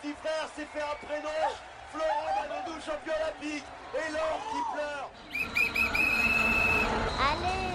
Petit frère s'est fait un prénom. Florent Manodou, champion olympique. Et l'or qui pleure. Allez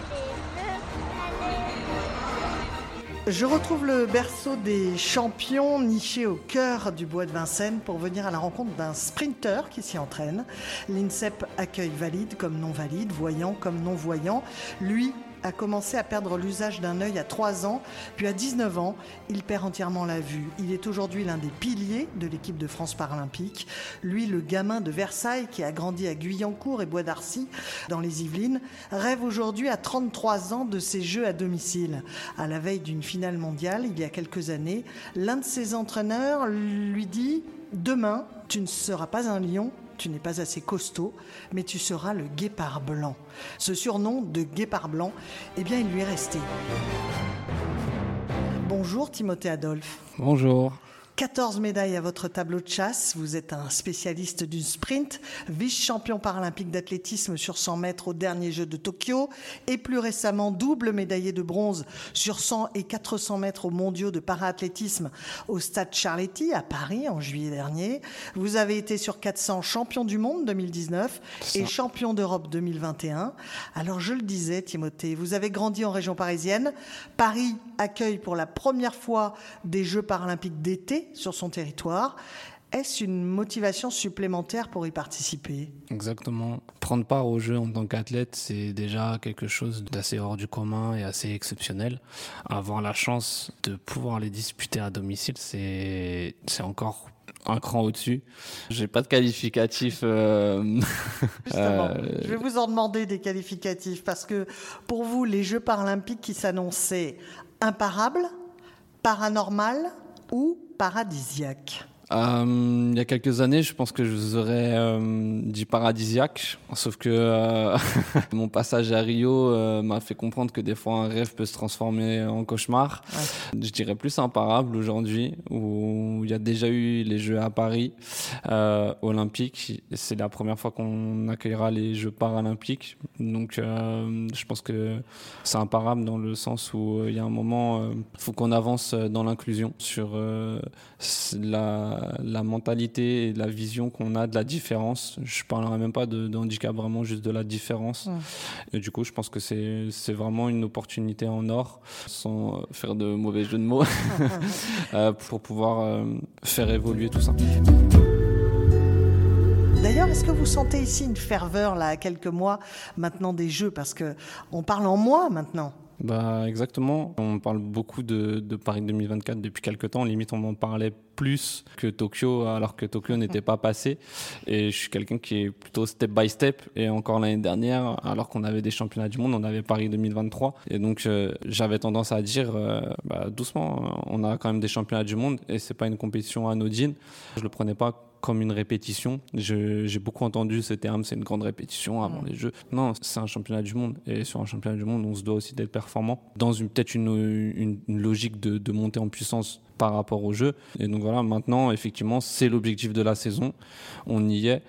les Je retrouve le berceau des champions niché au cœur du bois de Vincennes pour venir à la rencontre d'un sprinter qui s'y entraîne. L'INSEP accueille valide comme non valide, voyant comme non voyant. Lui a commencé à perdre l'usage d'un œil à 3 ans, puis à 19 ans, il perd entièrement la vue. Il est aujourd'hui l'un des piliers de l'équipe de France paralympique. Lui, le gamin de Versailles qui a grandi à Guyancourt et Bois d'Arcy dans les Yvelines, rêve aujourd'hui à 33 ans de ses jeux à domicile. À la veille d'une finale mondiale, il y a quelques années, l'un de ses entraîneurs lui dit Demain, tu ne seras pas un lion, tu n'es pas assez costaud, mais tu seras le guépard blanc. Ce surnom de guépard blanc, eh bien, il lui est resté. Bonjour Timothée Adolphe. Bonjour. 14 médailles à votre tableau de chasse. Vous êtes un spécialiste du sprint, vice-champion paralympique d'athlétisme sur 100 mètres au dernier jeu de Tokyo et plus récemment double médaillé de bronze sur 100 et 400 mètres aux mondiaux de paraathlétisme au stade Charletti à Paris en juillet dernier. Vous avez été sur 400 champion du monde 2019 et champion d'Europe 2021. Alors je le disais Timothée, vous avez grandi en région parisienne. Paris accueille pour la première fois des Jeux paralympiques d'été sur son territoire. Est-ce une motivation supplémentaire pour y participer? Exactement. Prendre part au jeu en tant qu'athlète, c'est déjà quelque chose d'assez hors du commun et assez exceptionnel. Avoir la chance de pouvoir les disputer à domicile, c'est encore un cran au-dessus. J'ai pas de qualificatif. Euh... Justement, euh, je vais vous en demander des qualificatifs parce que pour vous, les Jeux paralympiques qui s'annonçaient imparables, paranormal ou paradisiaque euh, il y a quelques années, je pense que je vous aurais euh, dit paradisiaque, sauf que euh, mon passage à Rio m'a fait comprendre que des fois un rêve peut se transformer en cauchemar. Ouais. Je dirais plus imparable aujourd'hui, où il y a déjà eu les Jeux à Paris olympiques. C'est la première fois qu'on accueillera les Jeux paralympiques, donc je pense que c'est imparable dans le sens où il y a un moment, il faut qu'on avance dans l'inclusion sur la la, mentalité et la vision qu'on a de la différence. Je parlerai même pas de, de handicap, vraiment juste de la différence. Ouais. Et du coup, je pense que c'est vraiment une opportunité en or, sans faire de mauvais jeux de mots, euh, pour pouvoir euh, faire évoluer tout ça. D'ailleurs, est-ce que vous sentez ici une ferveur là, à quelques mois maintenant des Jeux, parce que on parle en mois maintenant. Bah exactement. On parle beaucoup de, de Paris 2024 depuis quelques temps. Limite, on en parlait plus que Tokyo, alors que Tokyo n'était pas passé. Et je suis quelqu'un qui est plutôt step by step. Et encore l'année dernière, alors qu'on avait des championnats du monde, on avait Paris 2023. Et donc, euh, j'avais tendance à dire, euh, bah, doucement, on a quand même des championnats du monde et c'est pas une compétition anodine. Je le prenais pas comme une répétition. J'ai beaucoup entendu ce terme, c'est une grande répétition avant les Jeux. Non, c'est un championnat du monde. Et sur un championnat du monde, on se doit aussi d'être performant dans peut-être une, une, une, logique de, de montée en puissance par rapport au jeu. Et donc voilà, maintenant, effectivement, c'est l'objectif de la saison. On y est.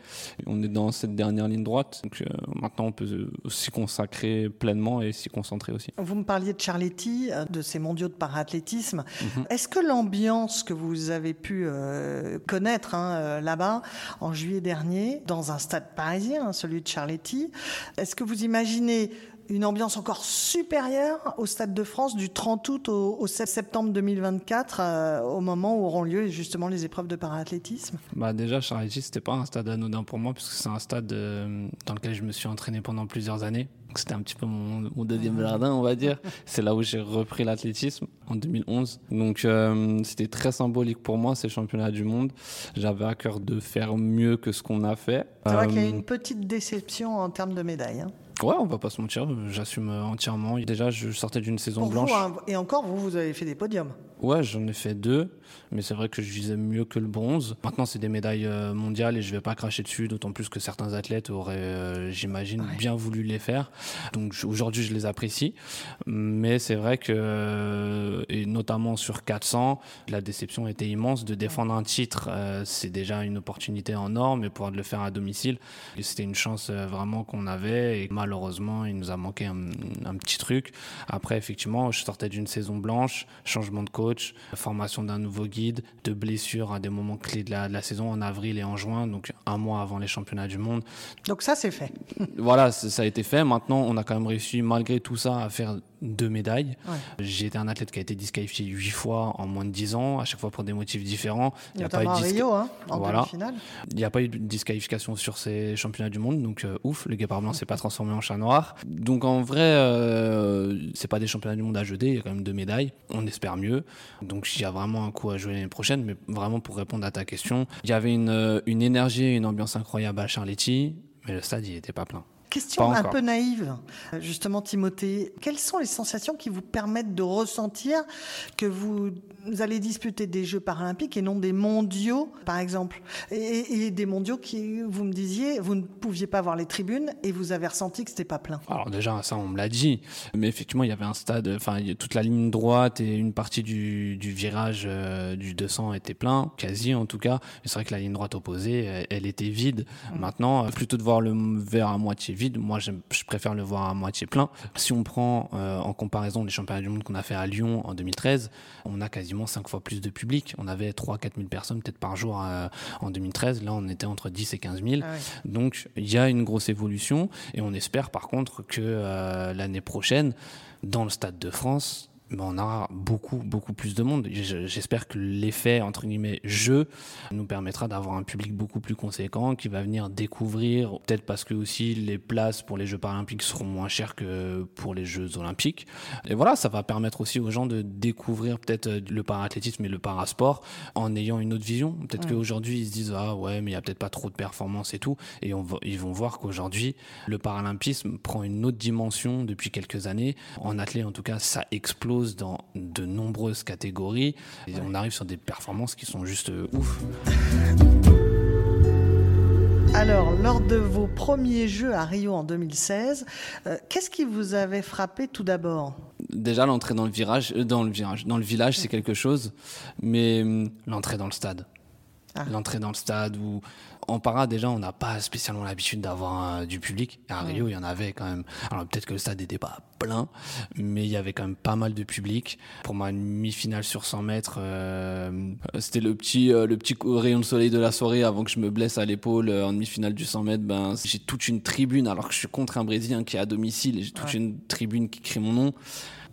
On est dans cette dernière ligne droite. Donc euh, maintenant, on peut s'y consacrer pleinement et s'y concentrer aussi. Vous me parliez de Charletti, de ces mondiaux de paraathlétisme. Mm -hmm. Est-ce que l'ambiance que vous avez pu euh, connaître hein, là-bas en juillet dernier, dans un stade parisien, celui de Charletti, est-ce que vous imaginez une ambiance encore supérieure au Stade de France du 30 août au, au 7 septembre 2024, euh, au moment où auront lieu justement les épreuves de paraathlétisme bah Déjà, Charletti, c'était pas un stade anodin pour moi, puisque c'est un stade euh, dans lequel je me suis entraîné pendant plusieurs années. C'était un petit peu mon, mon deuxième jardin, on va dire. C'est là où j'ai repris l'athlétisme en 2011. Donc euh, c'était très symbolique pour moi, ces championnats du monde. J'avais à cœur de faire mieux que ce qu'on a fait. C'est vrai qu'il y a une petite déception en termes de médailles. Hein. Ouais, on va pas se mentir, j'assume entièrement. Déjà, je sortais d'une saison Pour blanche. vous, hein, et encore, vous, vous avez fait des podiums. Ouais, j'en ai fait deux, mais c'est vrai que je visais mieux que le bronze. Maintenant, c'est des médailles euh, mondiales et je vais pas cracher dessus, d'autant plus que certains athlètes auraient, euh, j'imagine, Ouais. bien voulu les faire. Donc aujourd'hui, je les apprécie, mais c'est vrai que, euh, et notamment sur 400, la déception était immense. De défendre un titre, euh, c'est déjà une opportunité en or, mais pouvoir le faire à domicile, c'était une chance euh, vraiment qu'on avait et malheureusement, il nous a manqué un, un petit truc. Après, effectivement, je sortais d'une saison blanche, changement de coach, formation d'un nouveau guide, de blessures à des moments clés de la, de la saison en avril et en juin, donc un mois avant les championnats du monde. Donc ça, c'est fait. Voilà, ça a été fait. Maintenant, on a quand même réussi, malgré tout ça, à faire deux médailles. Ouais. J'ai été un athlète qui a été disqualifié huit fois en moins de dix ans, à chaque fois pour des motifs différents. Il n'y a, pas eu Rio, hein, en Voilà. demi-finale. il y a pas eu de disqualification sur ces championnats du monde, donc euh, ouf, le guépard blanc s'est pas transformé en chat noir. Donc en vrai, euh, c'est pas des championnats du monde à jeter, il y a quand même deux médailles. On espère mieux. Donc il y a vraiment un coup à jouer l'année prochaine, mais vraiment pour répondre à ta question, il y avait une, euh, énergie une ambiance incroyable à Charletti, mais le stade il était pas plein. Question un peu naïve, Euh, justement Timothée. Quelles sont les sensations qui vous permettent de ressentir que vous allez disputer des Jeux paralympiques et non des mondiaux, par exemple? Et, et des mondiaux qui, vous me disiez, vous ne pouviez pas voir les tribunes et vous avez ressenti que c'était pas plein. Alors déjà, ça on me l'a dit, mais effectivement il y avait un stade, enfin toute la ligne droite et une partie du, du virage euh, du 200 était plein, quasi en tout cas. C'est vrai que la ligne droite opposée, elle, elle était vide. Maintenant, euh, plutôt de voir le verre à moitié vide, moi je préfère le voir à moitié plein. Si on prend euh, en comparaison les championnats du monde qu'on a fait à Lyon en 2013, on a quasiment 5 fois plus de public. On avait 3-4 000 personnes peut-être par jour euh, en 2013. Là on était entre 10 et 15 000. Ah ouais. Donc il y a une grosse évolution et on espère par contre que euh, l'année prochaine, dans le Stade de France, ben, on aura beaucoup, beaucoup plus de monde. J'espère que l'effet, entre guillemets, jeu, nous permettra d'avoir un public beaucoup plus conséquent qui va venir découvrir, peut-être parce que aussi les places pour les Jeux paralympiques seront moins chères que pour les Jeux olympiques. Et voilà, ça va permettre aussi aux gens de découvrir peut-être euh, le parathlétisme et le parasport en ayant une autre vision. Peut-être qu'aujourd'hui, ils se disent, ah ouais, mais il y a peut-être pas trop de performance et tout. Et on va- ils vont voir qu'aujourd'hui, le paralympisme prend une autre dimension depuis quelques années. En athlée, en tout cas, ça explose dans de nombreuses catégories. Et on arrive sur des performances qui sont juste euh, ouf. Alors, lors de vos premiers Jeux à Rio en 2016, euh, qu'est-ce qui vous avait frappé tout d'abord? Déjà, l'entrée dans le virage, euh, dans le virage, dans le village, c'est quelque chose, mais hum, l'entrée dans le stade. Ah. L'entrée dans le stade où, en para, déjà, on n'a pas spécialement l'habitude d'avoir euh, du public. À Rio, il y en avait quand même. Alors, peut-être que le stade n'était pas plein, mais il y avait quand même pas mal de public. Pour ma demi-finale sur 100 mètres, euh, c'était le petit, euh, le petit rayon de soleil de la soirée avant que je me blesse à l'épaule euh, en demi-finale du 100 mètres. Ben, j'ai toute une tribune, alors que je suis contre un Brésilien qui est à domicile, et j'ai toute Ouais. une tribune qui crie mon nom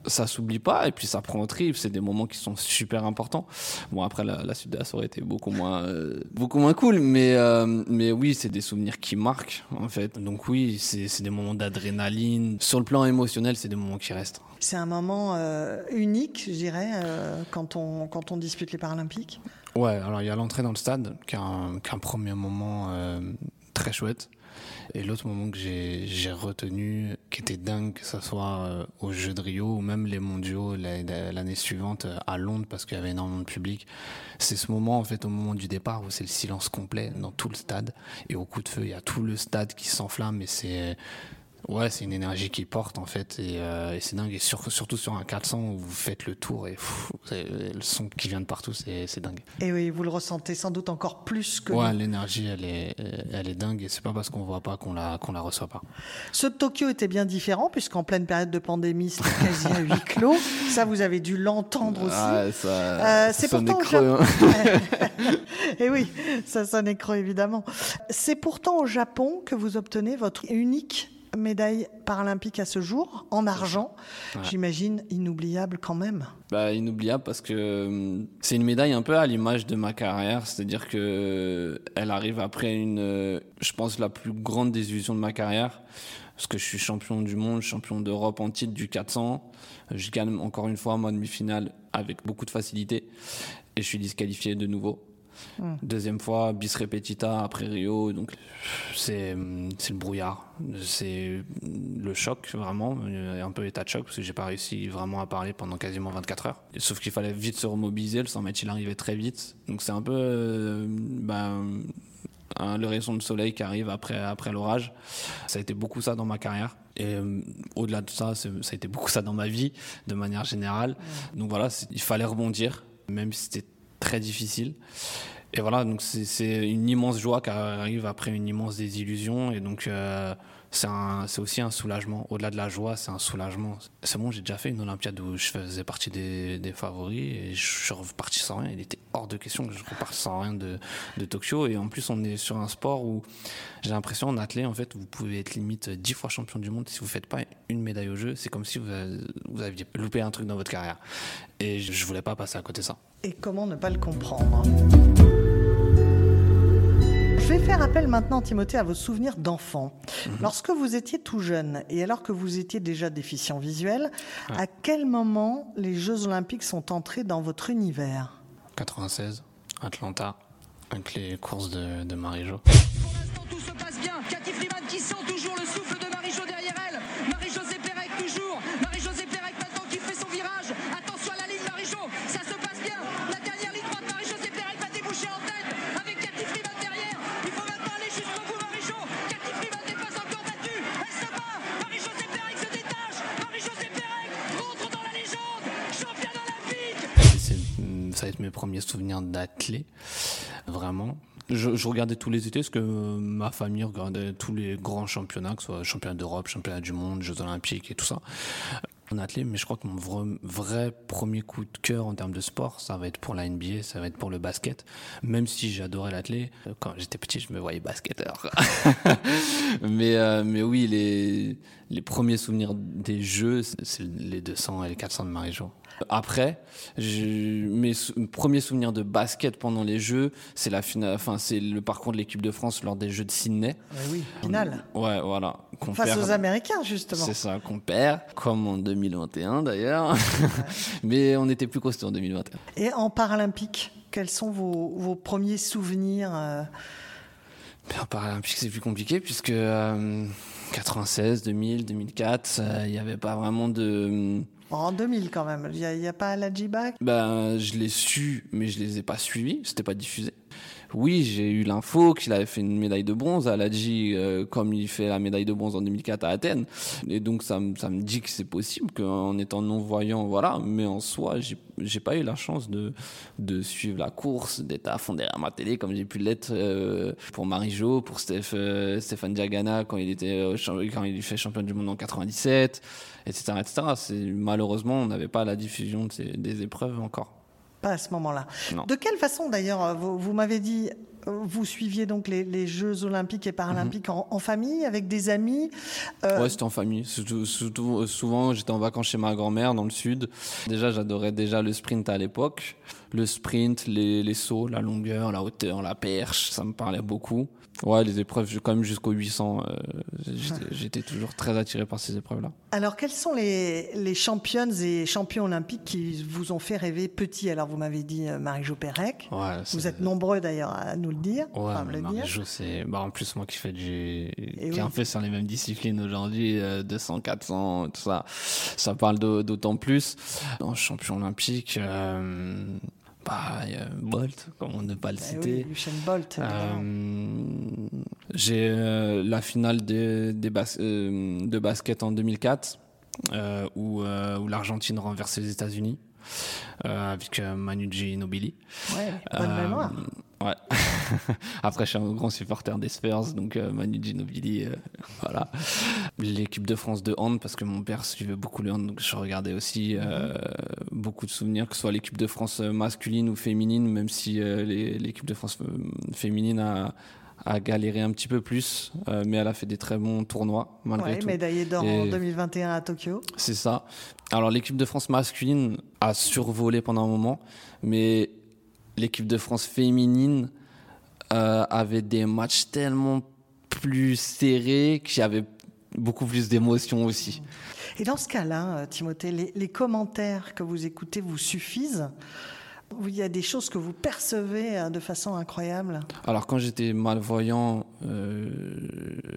ça s'oublie pas et puis ça prend au trip. C'est des moments qui sont super importants. Bon après la, la suite de la soirée était beaucoup moins euh, beaucoup moins cool mais euh, mais oui c'est des souvenirs qui marquent en fait. Donc oui c'est c'est des moments d'adrénaline. Sur le plan émotionnel c'est des moments qui restent. C'est un moment euh, unique, je dirais, euh, quand, on, quand on dispute les Paralympiques. Ouais, alors il y a l'entrée dans le stade, qui est un, premier moment euh, très chouette. Et l'autre moment que j'ai retenu, qui était dingue, que ce soit euh, aux Jeux de Rio ou même les mondiaux la- l'année suivante euh, à Londres, parce qu'il y avait énormément de public, c'est ce moment, en fait, au moment du départ, où c'est le silence complet dans tout le stade. Et au coup de feu, il y a tout le stade qui s'enflamme et c'est. Ouais, c'est une énergie qui porte en fait et, euh, et c'est dingue et sur- surtout sur un 400 où vous faites le tour et pff, le son qui vient de partout c'est c'est dingue. Et oui, vous le ressentez sans doute encore plus que Ouais, l'énergie, elle est, elle est dingue et c'est pas parce qu'on voit pas qu'on la, qu'on la reçoit pas. Ce de Tokyo était bien différent, puisqu'en pleine période de pandémie, c'était quasi à huis clos. Ça, vous avez dû l'entendre aussi. Ah, ça, Euh, c'est pourtant creux, hein. Et oui, ça sonnait creux évidemment. C'est pourtant au Japon que vous obtenez votre unique médaille paralympique à ce jour, en argent. Ouais. J'imagine inoubliable quand même. Bah, inoubliable parce que hum, c'est une médaille un peu à l'image de ma carrière, c'est-à-dire que elle arrive après une, euh, je pense, la plus grande désillusion de ma carrière, parce que je suis champion du monde, champion d'Europe en titre du 400, je gagne encore une fois ma demi-finale avec beaucoup de facilité, et je suis disqualifié de nouveau. Hmm. Deuxième fois, bis repetita après Rio. Donc, c'est le brouillard. C'est le choc, vraiment. Un peu état de choc, parce que j'ai pas réussi vraiment à parler pendant quasiment 24 heures. Sauf qu'il fallait vite se remobiliser. Le 100 mètres, il arrivait très vite. Donc, c'est un peu. Euh, ben, le rayon de soleil qui arrive après, après l'orage. Ça a été beaucoup ça dans ma carrière. Et euh, au-delà de ça, ça a été beaucoup ça dans ma vie, de manière générale. Donc voilà, il fallait rebondir, même si c'était très difficile. Et voilà, donc c'est une immense joie qui arrive après une immense désillusion. Et donc, euh, c'est aussi un soulagement. Au-delà de la joie, c'est un soulagement. C'est bon, j'ai déjà fait une Olympiade où je faisais partie des, favoris et je suis reparti sans rien. Il était hors de question que je reparte sans rien de, Tokyo. Et en plus, on est sur un sport où j'ai l'impression en athlète, en fait, vous pouvez être limite dix fois champion du monde. Si vous ne faites pas une médaille au jeu, c'est comme si vous, vous aviez loupé un truc dans votre carrière. Et je ne voulais pas passer à côté de ça. Et comment ne pas le comprendre? Je vais faire appel maintenant, Timothée, à vos souvenirs d'enfant. Mhm. Lorsque vous étiez tout jeune et alors que vous étiez déjà déficient visuel, à quel moment les Jeux Olympiques sont entrés dans votre univers? 96, Atlanta, avec les courses de, de Marie-Jo. Pour l'instant, tout se passe bien. Cathy Freeman qui sent toujours le souffle premiers souvenirs d'athlète, vraiment. Je, regardais tous les étés parce que ma famille regardait tous les grands championnats, que ce soit championnat d'Europe, championnat du monde, Jeux olympiques et tout ça. En athlète, mais je crois que mon vrai, premier coup de cœur en termes de sport, ça va être pour la NBA, ça va être pour le basket. Même si j'adorais l'athlète, quand j'étais petit, je me voyais basketteur. mais, euh, mais oui, les, les premiers souvenirs des Jeux, c'est les 200 et les 400 de Marie-Jo. Après, mes premiers souvenirs de basket pendant les Jeux, c'est la finale, enfin c'est le parcours de l'équipe de France lors des Jeux de Sydney. oui, finale. Ouais, voilà. Face aux Américains justement. C'est ça, qu'on perd, comme en 2021 d'ailleurs. Mais on était plus costaud en 2021. Et en paralympique, quels sont vos, premiers souvenirs euh? En paralympique, c'est plus compliqué puisque 96, 2000, 2004, il n'y avait pas vraiment de en 2000 quand même. Il n'y a, pas la G-Back Ben, je l'ai su, mais je les ai pas suivis. C'était pas diffusé oui, j'ai eu l'info qu'il avait fait une médaille de bronze à l'Adji, euh, comme il fait la médaille de bronze en 2004 à Athènes. Et donc, ça, me dit que c'est possible qu'en étant non-voyant, voilà. Mais en soi, j'ai pas eu la chance de, suivre la course, d'être à fond derrière ma télé, comme j'ai pu l'être euh, pour Marie-Jo, pour euh, Stéphane Diagana, quand il était, quand il fait champion du monde en 97, etc., etc. Malheureusement, on n'avait pas la diffusion des épreuves encore pas à ce moment-là. De quelle façon, d'ailleurs, vous, m'avez dit, vous suiviez donc les, Jeux olympiques et paralympiques mhm. en, famille, avec des amis euh... Ouais, c'était en famille. souvent, j'étais en vacances chez ma grand-mère dans le sud. Déjà, j'adorais déjà le sprint à l'époque. Le sprint, les, les sauts, la longueur, la hauteur, la perche, ça me parlait beaucoup. Ouais, les épreuves, quand même jusqu'au 800, euh, j'étais toujours très attiré par ces épreuves-là. Alors, quelles sont les, les, championnes et champions olympiques qui vous ont fait rêver petit? Alors, vous m'avez dit euh, Marie-Jo Pérec. Ouais, vous êtes nombreux d'ailleurs à nous le dire. Ouais, Marie-Jo, c'est. Bah, en plus, moi qui fais du. qui en fait sur les mêmes disciplines aujourd'hui, 200, euh, 400, tout ça, ça parle d'autant plus. En champion olympique. Bah, Bolt, comment ne pas le bah citer. Oui, Bolt. Euh, j'ai euh, la finale des, des euh, de basket en 2004, où, où l'Argentine renverse les États-Unis. avec Manu Ginobili. Ouais, bonne mémoire. Ouais. Après, je suis un grand supporter des Spurs, donc euh, Manu Ginobili, euh, voilà. L'équipe de France de hand, parce que mon père suivait beaucoup le hand, donc je regardais aussi euh, beaucoup de souvenirs, que ce soit l'équipe de France masculine ou féminine, même si l'équipe de France féminine a, a galéré un petit peu plus, mais elle a fait des très bons tournois malgré ouais, tout. Médaillée d'or en 2021 à Tokyo. C'est ça. Alors l'équipe de France masculine a survolé pendant un moment, mais l'équipe de France féminine euh, avait des matchs tellement plus serrés qu'il y avait beaucoup plus d'émotions aussi. Et dans ce cas-là, euh, Timothée, les, commentaires que vous écoutez vous suffisent? Il y a des choses que vous percevez euh, de façon incroyable. Alors quand j'étais malvoyant, euh,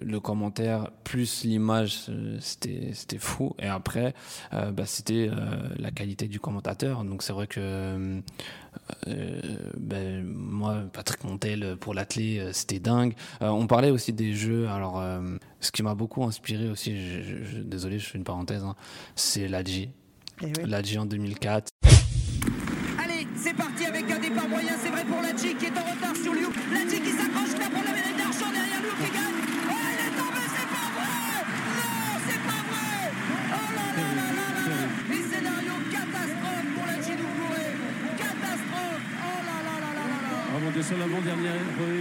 le commentaire plus l'image, euh, c'était c'était fou. Et après, euh, bah, c'était euh, la qualité du commentateur. Donc c'est vrai que ben, moi, Patrick Montel pour l'athlé, c'était dingue. On parlait aussi des jeux. Alors ce qui m'a beaucoup inspiré aussi, je, je- je- désolé, je fais une parenthèse, hein, c'est l'Adji. Et oui. L'Adji en 2004. C'est parti avec un départ moyen, c'est vrai pour Ladji qui est en retard sur Liu. Ladji qui s'accroche là pour la médaille d'argent derrière Liu qui gagne. Oh, il est tombé, c'est pas vrai Non, c'est pas vrai Oh là là là là là Et scénario catastrophe pour Ladji Doucouré Catastrophe Oh là là là là sur l'avant-dernière,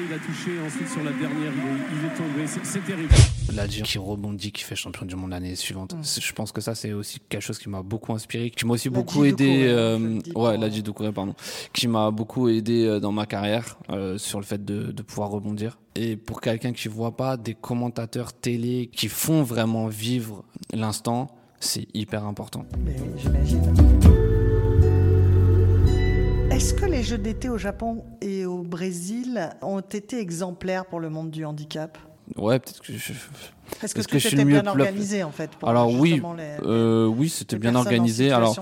il a touché. Ensuite, sur la dernière, il est, il est tombé. C'est terrible. L'Adji qui rebondit, qui fait champion du monde l'année suivante. C'est- Je pense que ça, c'est aussi quelque chose qui m'a beaucoup inspiré, qui m'a aussi beaucoup aidé. Doucouré, euh, ouais, l'Adji Doucouré, pardon. Qui m'a beaucoup aidé euh, dans ma carrière euh, sur le fait de, de pouvoir rebondir. Et pour quelqu'un qui voit pas des commentateurs télé qui font vraiment vivre l'instant, c'est hyper important. Mais oui, j'imagine. Est-ce que les Jeux d'été au Japon et au Brésil ont été exemplaires pour le monde du handicap? Ouais, peut-être que je... Est-ce que que je suis bien organisé en fait pour Alors oui, les- euh, oui, c'était bien organisé. Alors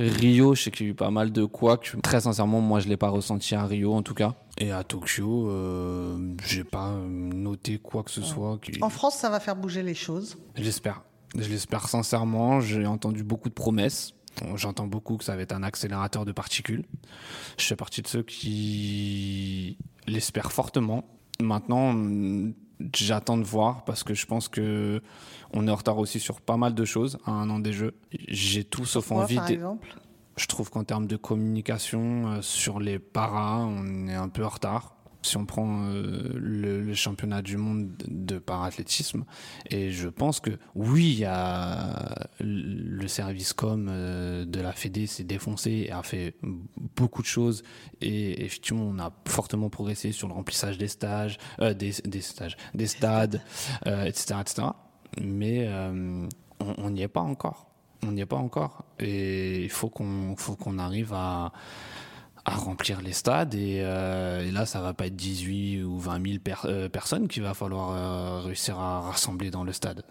Rio, je sais qu'il y a eu pas mal de couacs. Très sincèrement, moi, je l'ai pas ressenti à Rio, en tout cas. Et à Tokyo, euh, j'ai pas noté quoi que ce soit. qui- En France, ça va faire bouger les choses. J'espère. Je l'espère sincèrement. J'ai entendu beaucoup de promesses. J'entends beaucoup que ça va être un accélérateur de particules. Je fais partie de ceux qui l'espèrent fortement. Maintenant, j'attends de voir parce que je pense que on est en retard aussi sur pas mal de choses à un an des Jeux. J'ai tout sauf envie par exemple? je trouve qu'en termes de communication euh, sur les paras, on est un peu en retard. Si on prend euh, le, le championnat du monde de parathlétisme, et je pense que oui, il y a le service com euh, de la Fédé s'est défoncé et a fait beaucoup de choses. Et effectivement, on a fortement progressé sur le remplissage des stages, euh, des, des stages, des stades, etc., etc. Mais on on n'y est pas encore. On n'y est pas encore. Et il faut qu'on faut qu'on arrive à, à remplir les stades. Et, euh, et là, ça va pas être 18 ou 20 000 per- euh, personnes qu'il va falloir euh, réussir à rassembler dans le stade.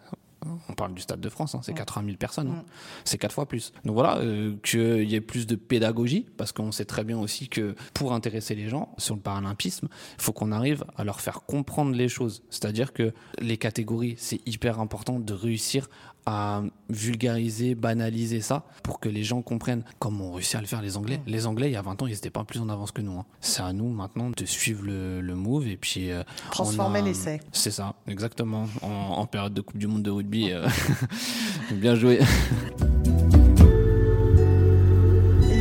On parle du Stade de France, hein, c'est 80 000 personnes, hein. c'est quatre fois plus. Donc voilà, qu'il y ait plus de pédagogie, parce qu'on sait très bien aussi que pour intéresser les gens sur le paralympisme, il faut qu'on arrive à leur faire comprendre les choses. C'est-à-dire que les catégories, c'est hyper important de réussir à vulgariser, banaliser ça, pour que les gens comprennent comment on réussit à le faire les Anglais. Les Anglais, il y a 20 ans, ils n'étaient pas plus en avance que nous. hein. C'est à nous maintenant de suivre le, le move et puis... euh, Transformer l'essai. C'est ça, exactement. En, en période de Coupe du Monde de rugby, euh, bien joué.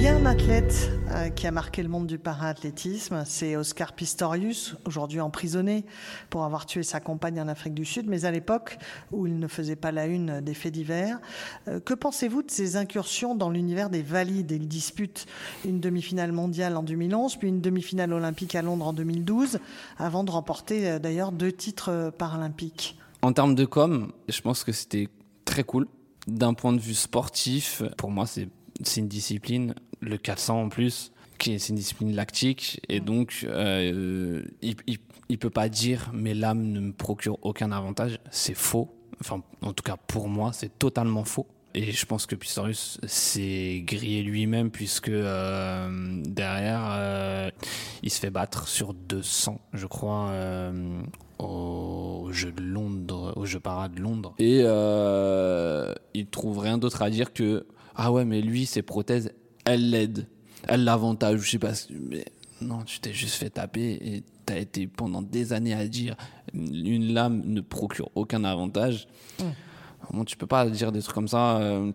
Y a un athlète euh, qui a marqué le monde du para-athlétisme, c'est Oscar Pistorius, aujourd'hui emprisonné pour avoir tué sa compagne en Afrique du Sud, mais à l'époque où il ne faisait pas la une des faits divers. Euh, que pensez-vous de ses incursions dans l'univers des valides? Il dispute une demi-finale mondiale en 2011, puis une demi-finale olympique à Londres en 2012, avant de remporter euh, d'ailleurs deux titres paralympiques. En termes de com, je pense que c'était très cool. D'un point de vue sportif, pour moi, c'est une discipline, le 400 en plus, qui est une discipline lactique. Et donc, euh, il, il, il peut pas dire mes lames ne me procurent aucun avantage. C'est faux. Enfin, en tout cas, pour moi, c'est totalement faux. Et je pense que Pistorius s'est grillé lui-même puisque euh, derrière, euh, il se fait battre sur 200, je crois, euh, au jeu de Londres, au jeu para de Londres. Et il trouve rien d'autre à dire que ah ouais, mais lui, ses prothèses, elles l'aident, elles l'avantage. Je sais pas, mais non, tu t'es juste fait taper et t'as été pendant des années à dire une lame ne procure aucun avantage. Bon, tu peux pas dire des trucs comme ça euh,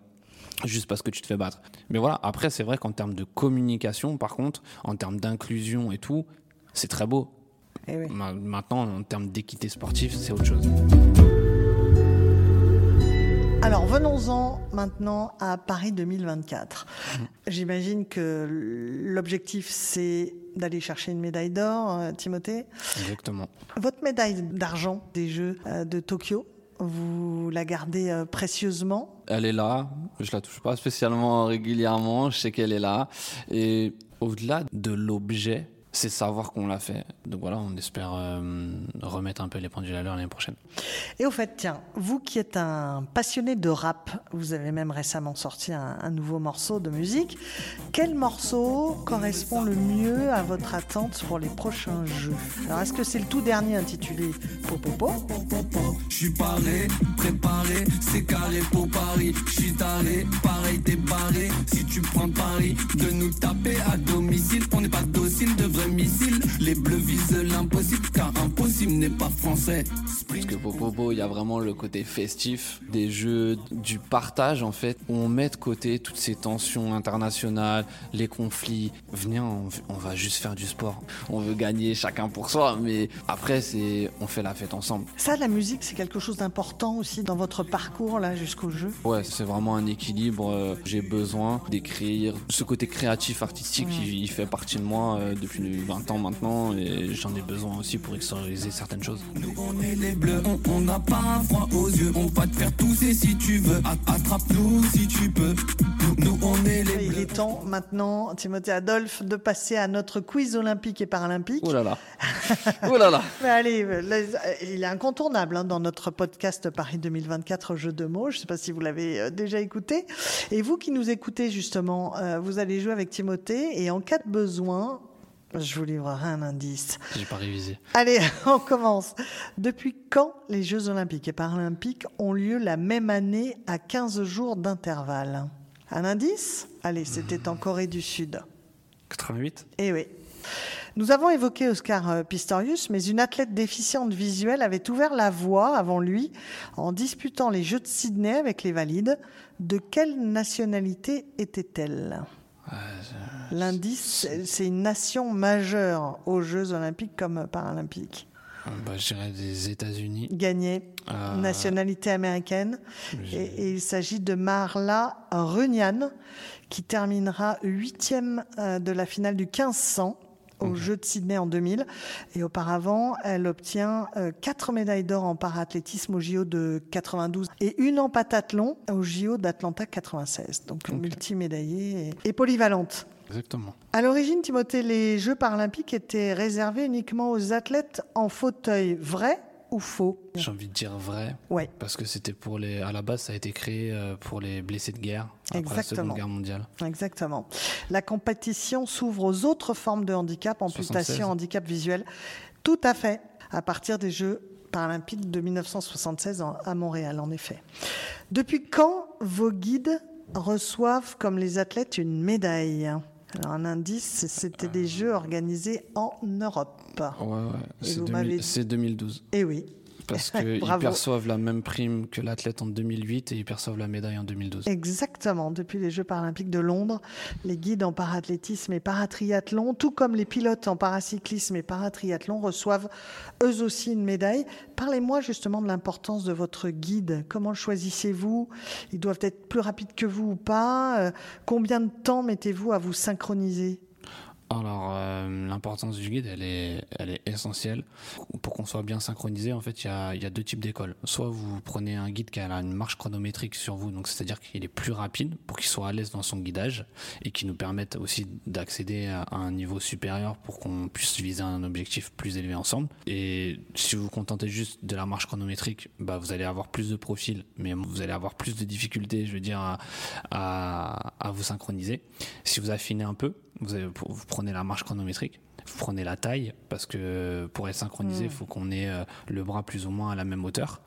juste parce que tu te fais battre. Mais voilà, après, c'est vrai qu'en termes de communication, par contre, en termes d'inclusion et tout, c'est très beau. Eh oui. Maintenant, en termes d'équité sportive, c'est autre chose. Alors venons-en maintenant à Paris 2024. J'imagine que l'objectif c'est d'aller chercher une médaille d'or, euh, Timothée. Exactement. Votre médaille d'argent des Jeux euh, de Tokyo, vous la gardez euh, précieusement? Elle est là, je la touche pas spécialement régulièrement, je sais qu'elle est là. Et Au-delà de l'objet, c'est savoir qu'on l'a fait. Donc voilà, on espère euh, remettre un peu les pendules à l'heure l'année prochaine. Et au fait, tiens, vous qui êtes un passionné de rap, vous avez même récemment sorti un, un nouveau morceau de musique. Quel morceau correspond le mieux à votre attente pour les prochains jeux? Alors, est-ce que c'est le tout dernier intitulé Popopo? Je suis paré, préparé, c'est carré pour Paris. Je suis taré, pareil t'es barré. Si tu prends Paris, de nous taper à domicile, on n'est pas docile de Les bleus visent l'impossible, car impossible n'est pas français. Parce que Popopo, il y a vraiment le côté festif des jeux, du partage en fait, on met de côté toutes ces tensions internationales, les conflits. Venez, on, on va juste faire du sport. On veut gagner chacun pour soi, mais après, c'est on fait la fête ensemble. Ça, la musique, c'est quelque chose d'important aussi dans votre parcours là jusqu'au jeu? Ouais, c'est vraiment un équilibre. euh, J'ai besoin d'écrire. Ce côté créatif, artistique, il, il fait partie de moi euh, depuis 20 ans maintenant et j'en ai besoin aussi pour extérioriser certaines choses. Nous on est les bleus, on- n'a pas froid aux yeux. On va te faire tousser si tu veux. Attrape-nous si tu peux. Nous, on est les Il bleus. est temps maintenant, Timothée Adolphe, de passer à notre quiz olympique et paralympique. Oh là là. oh là là. Mais allez, il est incontournable hein, dans notre podcast Paris 2024 Jeux de mots. Je ne sais pas si vous l'avez euh, déjà écouté. Et vous qui nous écoutez justement, euh, vous allez jouer avec Timothée et en cas de besoin, je vous livrerai un indice. J'ai pas révisé. Allez, on commence. Depuis quand les Jeux olympiques et paralympiques ont lieu la même année à 15 jours d'intervalle? Un indice? Allez, c'était en Corée du Sud. 88 Eh oui. Nous avons évoqué Oscar euh, Pistorius, mais une athlète déficiente visuelle avait ouvert la voie avant lui en disputant les Jeux de Sydney avec les valides. De quelle nationalité était-elle? L'indice, c'est une nation majeure aux Jeux olympiques comme paralympiques. Bah, Je dirais des États-Unis. Gagnée, Euh, nationalité américaine. Et, et il s'agit de Marla Runyan, qui terminera huitième euh, de la finale du 1500 aux Jeux de Sydney en 2000. Et auparavant, elle obtient euh, quatre médailles d'or en parathlétisme au JO de 92 et une en patathlon au JO d'Atlanta 96. Donc multimédaillée et, et polyvalente. Exactement. À l'origine, Timothée, les Jeux paralympiques étaient réservés uniquement aux athlètes en fauteuil. Vrai ou faux J'ai envie de dire vrai. Ouais. Parce que c'était pour les. À la base, ça a été créé euh, pour les blessés de guerre après la Exactement. Seconde Guerre mondiale. Exactement. La compétition s'ouvre aux autres formes de handicap, amputation, 76. handicap visuel. Tout à fait. À partir des Jeux paralympiques de 1976 en- à Montréal, en effet. Depuis quand vos guides reçoivent, comme les athlètes, une médaille? Alors, un indice, c'était des Jeux organisés en Europe. Ouais, ouais. Et C'est vous 2000 m'avez dit- c'est 2012. Eh oui. Parce qu'ils perçoivent la même prime que l'athlète en 2008 et ils perçoivent la médaille en 2012. Exactement. Depuis les Jeux paralympiques de Londres, les guides en parathlétisme et paratriathlon, tout comme les pilotes en paracyclisme et paratriathlon, reçoivent eux aussi une médaille. Parlez-moi justement de l'importance de votre guide. Comment le choisissez-vous? Ils doivent être plus rapides que vous ou pas? Euh, Combien de temps mettez-vous à vous synchroniser? Alors, euh, l'importance du guide, elle est, elle est essentielle. Pour qu'on soit bien synchronisé, en fait, il y a, y a deux types d'écoles. Soit vous prenez un guide qui a une marche chronométrique sur vous, donc c'est-à-dire qu'il est plus rapide pour qu'il soit à l'aise dans son guidage et qui nous permette aussi d'accéder à un niveau supérieur pour qu'on puisse viser un objectif plus élevé ensemble. Et si vous vous contentez juste de la marche chronométrique, bah, vous allez avoir plus de profils, mais vous allez avoir plus de difficultés, je veux dire, à, à vous synchroniser. Si vous affinez un peu, vous, avez- vous prenez la marche chronométrique, vous prenez la taille, parce que pour être synchronisé, il faut qu'on ait euh, le bras plus ou moins à la même hauteur.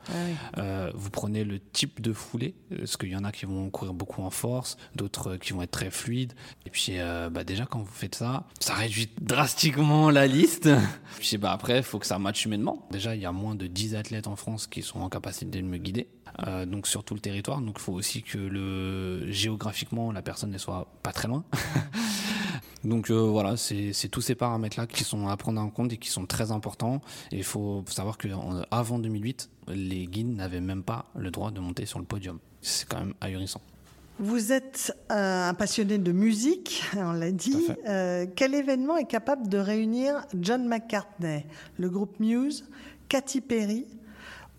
Euh, vous prenez le type de foulée, euh, parce qu'il y en a qui vont courir beaucoup en force, d'autres euh, qui vont être très fluides. Et puis euh, bah, déjà quand vous faites ça, ça réduit drastiquement la liste. puis bah, après, il faut que ça matche humainement. Déjà, il y a moins de 10 athlètes en France qui sont en capacité de me guider. euh, donc sur tout le territoire, donc il faut aussi que le géographiquement la personne ne soit pas très loin. Donc euh, voilà, c'est tous ces paramètres-là qui sont à prendre en compte et qui sont très importants. Et il faut savoir qu'avant 2008, les guides n'avaient même pas le droit de monter sur le podium. C'est quand même ahurissant. Vous êtes euh, un passionné de musique, on l'a dit. Euh, quel événement est capable de réunir John McCartney, le groupe Muse, Katy Perry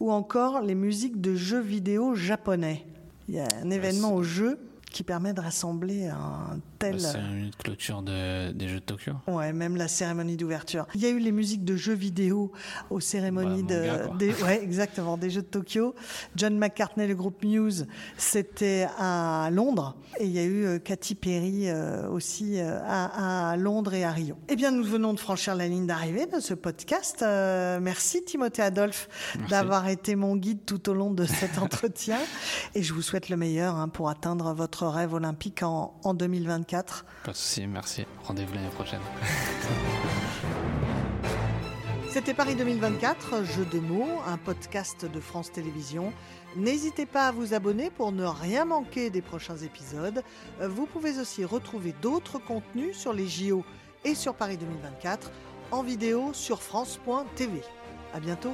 ou encore les musiques de jeux vidéo japonais? Il y a un événement au jeu qui permet de rassembler un tel mortel. La cérémonie de clôture de- des Jeux de Tokyo. Ouais, même la cérémonie d'ouverture. Il y a eu les musiques de jeux vidéo aux cérémonies Bah, de, des, ouais, exactement, des Jeux de Tokyo. John McCartney, le groupe Muse, c'était à Londres, et il y a eu euh, Katy Perry euh, aussi euh, à, à Londres et à Rio. Eh bien, nous venons de franchir la ligne d'arrivée de ce podcast. Euh, merci Timothée Adolphe d'avoir été mon guide tout au long de cet entretien, et je vous souhaite le meilleur hein, pour atteindre votre rêve olympique en, en 2024. Pas de souci, merci. Rendez-vous l'année prochaine. C'était Paris 2024, Jeu de mots, un podcast de France Télévisions. N'hésitez pas à vous abonner pour ne rien manquer des prochains épisodes. Euh, Vous pouvez aussi retrouver d'autres contenus sur les JO et sur Paris 2024 en vidéo sur France.tv. À bientôt.